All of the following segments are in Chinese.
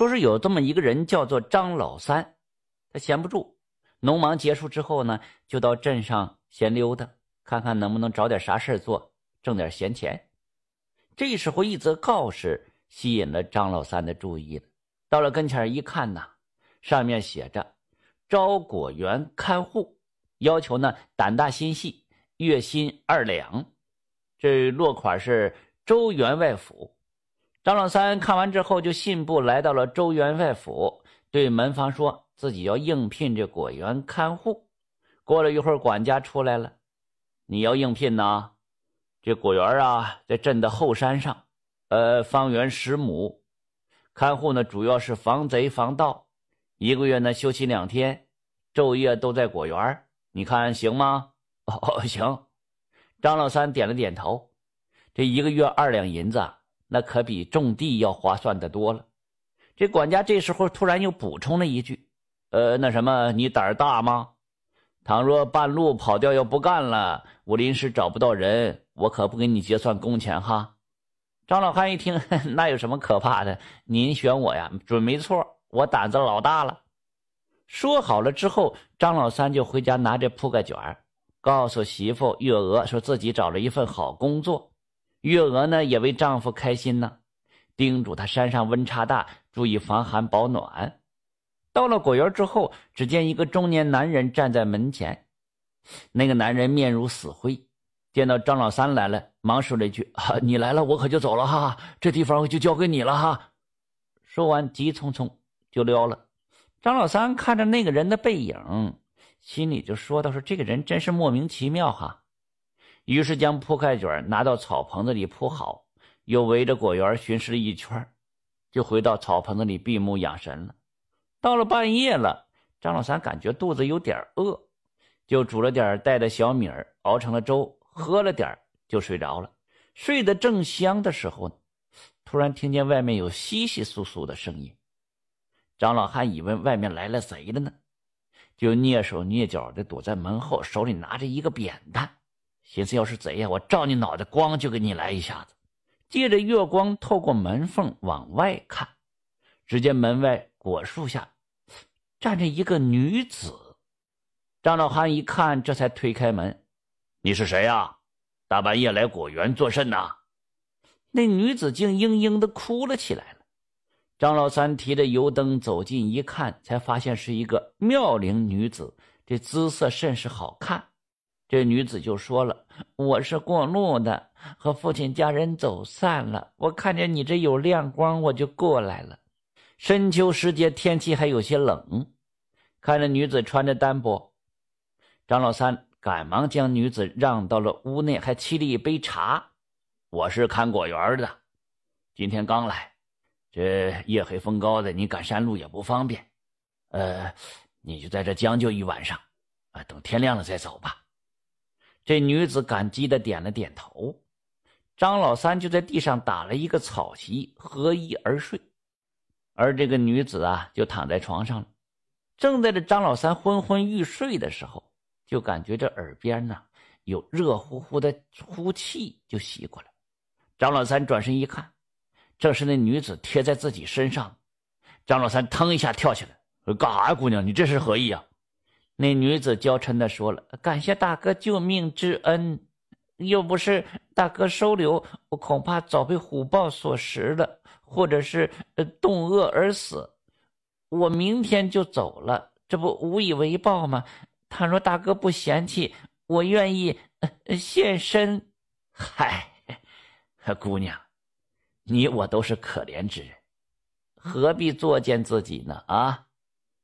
说是有这么一个人叫做张老三，他闲不住，农忙结束之后呢，就到镇上闲溜达，看看能不能找点啥事做，挣点闲钱。这时候，一则告示吸引了张老三的注意了。到了跟前一看呐，上面写着“招果园看护”，要求呢胆大心细，月薪二两。这落款是周员外府。张老三看完之后，就信步来到了周员外府，对门房说自己要应聘这果园看护。过了一会儿，管家出来了：“你要应聘呐？”这果园啊，在镇的后山上，呃，方圆十亩，看护呢，主要是防贼防盗。一个月呢，休息两天，昼夜都在果园。你看行吗？哦，行。张老三点了点头。这一个月二两银子，那可比种地要划算的多了。这管家这时候突然又补充了一句：“呃，那什么，你胆儿大吗？倘若半路跑掉要不干了，我临时找不到人。”我可不给你结算工钱哈！张老汉一听，那有什么可怕的？您选我呀，准没错，我胆子老大了。说好了之后，张老三就回家拿着铺盖卷告诉媳妇月娥，说自己找了一份好工作。月娥呢，也为丈夫开心呢，叮嘱他山上温差大，注意防寒保暖。到了果园之后，只见一个中年男人站在门前，那个男人面如死灰。见到张老三来了，忙说了一句：“啊，你来了，我可就走了哈，这地方就交给你了哈。”说完，急匆匆就撩了。张老三看着那个人的背影，心里就说道：“说这个人真是莫名其妙哈。”于是将铺盖卷拿到草棚子里铺好，又围着果园巡视了一圈，就回到草棚子里闭目养神了。到了半夜了，张老三感觉肚子有点饿，就煮了点带的小米儿，熬成了粥。喝了点就睡着了，睡得正香的时候呢，突然听见外面有窸窸窣窣的声音。张老汉以为外面来了贼了呢，就蹑手蹑脚的躲在门后，手里拿着一个扁担，寻思要是贼呀，我照你脑袋光就给你来一下子。借着月光透过门缝往外看，只见门外果树下站着一个女子。张老汉一看，这才推开门。你是谁呀？大半夜来果园做甚呐？那女子竟嘤嘤的哭了起来了。张老三提着油灯走近一看，才发现是一个妙龄女子，这姿色甚是好看。这女子就说了：“我是过路的，和父亲家人走散了。我看见你这有亮光，我就过来了。深秋时节，天气还有些冷，看着女子穿着单薄，张老三。”赶忙将女子让到了屋内，还沏了一杯茶。我是看果园的，今天刚来，这夜黑风高的，你赶山路也不方便。呃，你就在这将就一晚上，啊，等天亮了再走吧。这女子感激的点了点头。张老三就在地上打了一个草席，合衣而睡。而这个女子啊，就躺在床上了。正在这张老三昏昏欲睡的时候。就感觉这耳边呢有热乎乎的呼气，就袭过来。张老三转身一看，正是那女子贴在自己身上。张老三腾一下跳起来：“干啥呀，姑娘？你这是何意啊？”那女子娇嗔的说了：“感谢大哥救命之恩，要不是大哥收留，我恐怕早被虎豹所食了，或者是冻饿而死。我明天就走了，这不无以为报吗？”倘若大哥不嫌弃，我愿意献身。嗨，姑娘，你我都是可怜之人，何必作践自己呢？啊，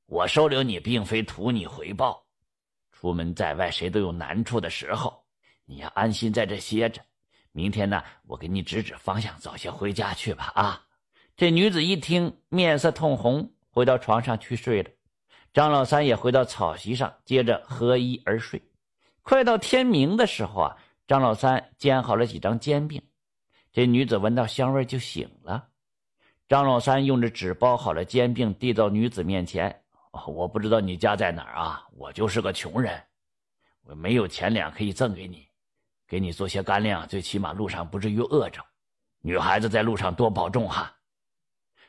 我收留你，并非图你回报。出门在外，谁都有难处的时候，你要安心在这歇着。明天呢，我给你指指方向，早些回家去吧。啊！这女子一听，面色通红，回到床上去睡了。张老三也回到草席上，接着合衣而睡。快到天明的时候啊，张老三煎好了几张煎饼，这女子闻到香味就醒了。张老三用着纸包好了煎饼，递到女子面前：“我不知道你家在哪儿啊？我就是个穷人，我没有钱粮可以赠给你，给你做些干粮，最起码路上不至于饿着。女孩子在路上多保重哈。”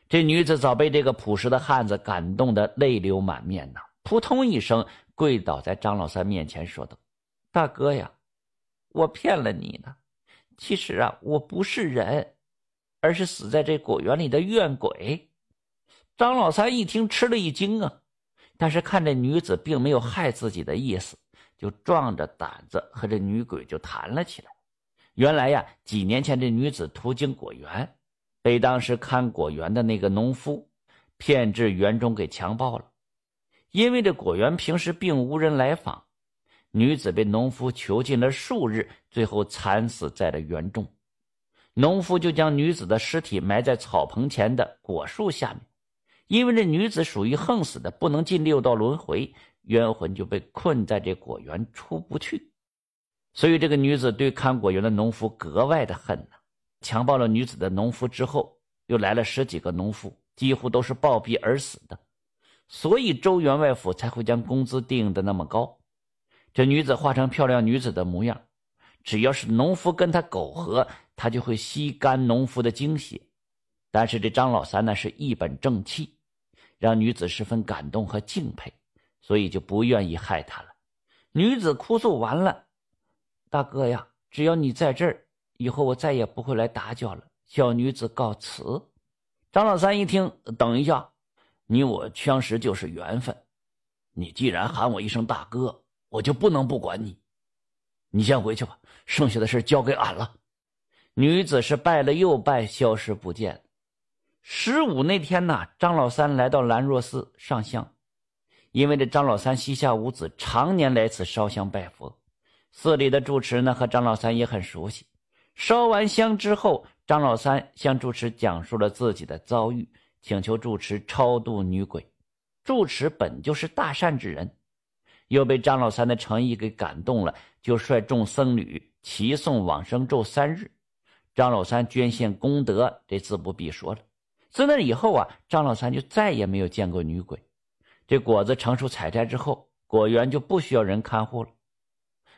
这女子早被这个朴实的汉子感动得泪流满面呐，扑通一声跪倒在张老三面前，说道：“大哥呀，我骗了你呢。其实啊，我不是人，而是死在这果园里的怨鬼。”张老三一听，吃了一惊啊，但是看这女子并没有害自己的意思，就壮着胆子和这女鬼就谈了起来。原来呀，几年前这女子途经果园。被当时看果园的那个农夫骗至园中给强暴了，因为这果园平时并无人来访，女子被农夫囚禁了数日，最后惨死在了园中。农夫就将女子的尸体埋在草棚前的果树下面，因为这女子属于横死的，不能进六道轮回，冤魂就被困在这果园出不去，所以这个女子对看果园的农夫格外的恨呐。强暴了女子的农夫之后，又来了十几个农夫，几乎都是暴毙而死的，所以周员外府才会将工资定的那么高。这女子化成漂亮女子的模样，只要是农夫跟她苟合，她就会吸干农夫的精血。但是这张老三呢是一本正气，让女子十分感动和敬佩，所以就不愿意害她了。女子哭诉完了：“大哥呀，只要你在这儿。”以后我再也不会来打搅了，小女子告辞。张老三一听，等一下，你我相识就是缘分，你既然喊我一声大哥，我就不能不管你。你先回去吧，剩下的事交给俺了。女子是拜了又拜，消失不见。十五那天呢，张老三来到兰若寺上香，因为这张老三膝下无子，常年来此烧香拜佛。寺里的住持呢，和张老三也很熟悉。烧完香之后，张老三向住持讲述了自己的遭遇，请求住持超度女鬼。住持本就是大善之人，又被张老三的诚意给感动了，就率众僧侣齐诵往生咒三日。张老三捐献功德，这自不必说了。自那以后啊，张老三就再也没有见过女鬼。这果子成熟采摘之后，果园就不需要人看护了。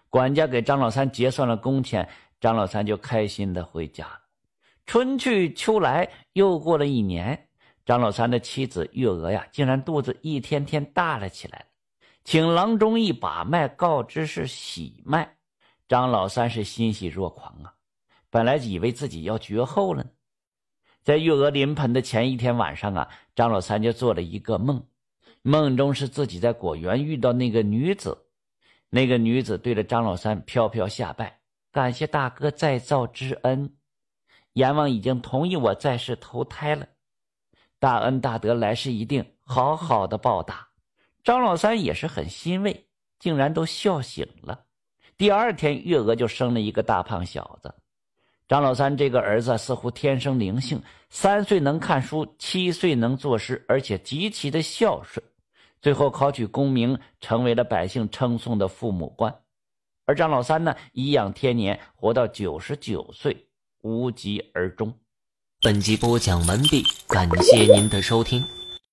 管家给张老三结算了工钱。张老三就开心的回家了。春去秋来，又过了一年，张老三的妻子月娥呀，竟然肚子一天天大了起来请郎中一把脉，告知是喜脉。张老三是欣喜若狂啊！本来以为自己要绝后了呢。在月娥临盆的前一天晚上啊，张老三就做了一个梦，梦中是自己在果园遇到那个女子，那个女子对着张老三飘飘下拜。感谢大哥再造之恩，阎王已经同意我在世投胎了，大恩大德，来世一定好好的报答。张老三也是很欣慰，竟然都笑醒了。第二天，月娥就生了一个大胖小子。张老三这个儿子似乎天生灵性，三岁能看书，七岁能作诗，而且极其的孝顺，最后考取功名，成为了百姓称颂的父母官。而张老三呢，颐养天年，活到九十九岁，无疾而终。本集播讲完毕，感谢您的收听。